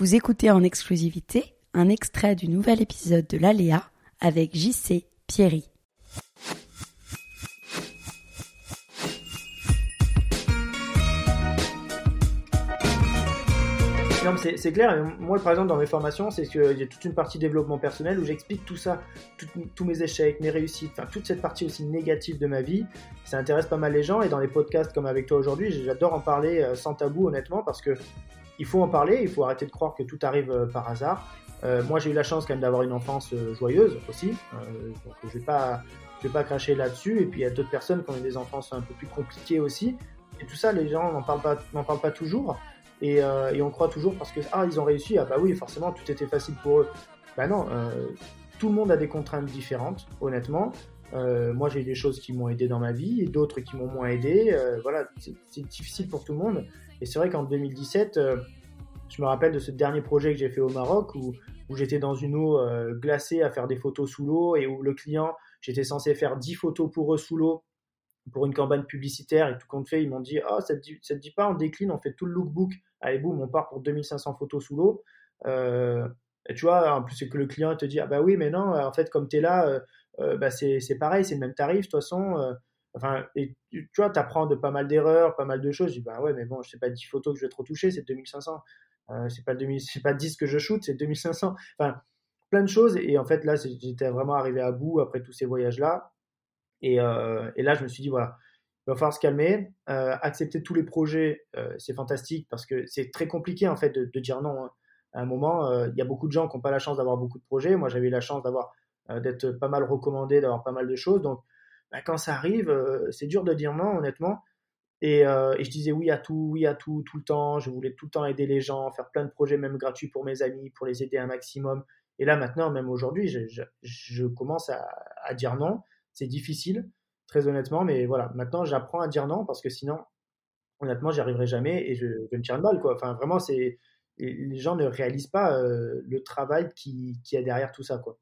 Vous écoutez en exclusivité un extrait du nouvel épisode de l'Aléa avec JC Pierry. Non, c'est clair. Moi, par exemple, dans mes formations, c'est qu'il y a toute une partie développement personnel où j'explique tout ça, tous mes échecs, mes réussites, enfin, toute cette partie aussi négative de ma vie. Ça intéresse pas mal les gens. Et dans les podcasts comme avec toi aujourd'hui, j'adore en parler euh, sans tabou, honnêtement, parce que il faut en parler. Il faut arrêter de croire que tout arrive euh, par hasard. Euh, moi, j'ai eu la chance quand même d'avoir une enfance euh, joyeuse aussi. Donc, je vais pas, vais pas cracher là-dessus. Et puis, il y a d'autres personnes qui ont des enfances un peu plus compliquées aussi. Et tout ça, les gens n'en parlent pas, parlent pas toujours. Et, on croit toujours parce que ah ils ont réussi ah bah oui forcément tout était facile pour eux bah non tout le monde a des contraintes différentes honnêtement moi j'ai eu des choses qui m'ont aidé dans ma vie et d'autres qui m'ont moins aidé voilà c'est difficile pour tout le monde et c'est vrai qu'en 2017 euh, je me rappelle de ce dernier projet que j'ai fait au Maroc où, j'étais dans une eau euh, glacée à faire des photos sous l'eau et où le client j'étais censé faire 10 photos pour eux sous l'eau pour une campagne publicitaire et tout compte fait, ils m'ont dit Ah, ça, ça te dit pas, on décline, on fait tout le lookbook. Allez, boum, on part pour 2500 photos sous l'eau. Euh, tu vois, en plus, c'est que le client te dit Ah, bah oui, mais non, en fait, comme tu es là, euh, bah, c'est pareil, c'est le même tarif, de toute façon. enfin, et tu, vois, tu apprends de pas mal d'erreurs, pas mal de choses. Je dis Bah ouais, mais bon, je sais pas 10 photos que je vais trop toucher, c'est 2500. Euh, c'est pas, 2000 c'est pas 10 que je shoot, c'est 2500. Enfin, plein de choses. Et en fait, là, j'étais vraiment arrivé à bout après tous ces voyages-là. Et, euh, et là, je me suis dit, voilà, il va falloir se calmer, euh, accepter tous les projets, c'est fantastique parce que c'est très compliqué en fait de, dire non. hein. À un moment, il y a beaucoup de gens qui n'ont pas la chance d'avoir beaucoup de projets. Moi, j'avais eu la chance d'avoir d'être pas mal recommandé, d'avoir pas mal de choses. Donc, bah, quand ça arrive, c'est dur de dire non, honnêtement. Et, euh, et je disais oui à tout, oui à tout, tout le temps. Je voulais tout le temps aider les gens, faire plein de projets, même gratuits pour mes amis, pour les aider un maximum. Et là, maintenant, même aujourd'hui, je, je, je commence à, à dire non. C'est difficile, très honnêtement, mais voilà. Maintenant, j'apprends à dire non parce que sinon, honnêtement, j'y arriverai jamais et je, je me tirer une balle, quoi. Enfin, vraiment, c'est les gens ne réalisent pas euh, le travail qui, qui est derrière tout ça, quoi.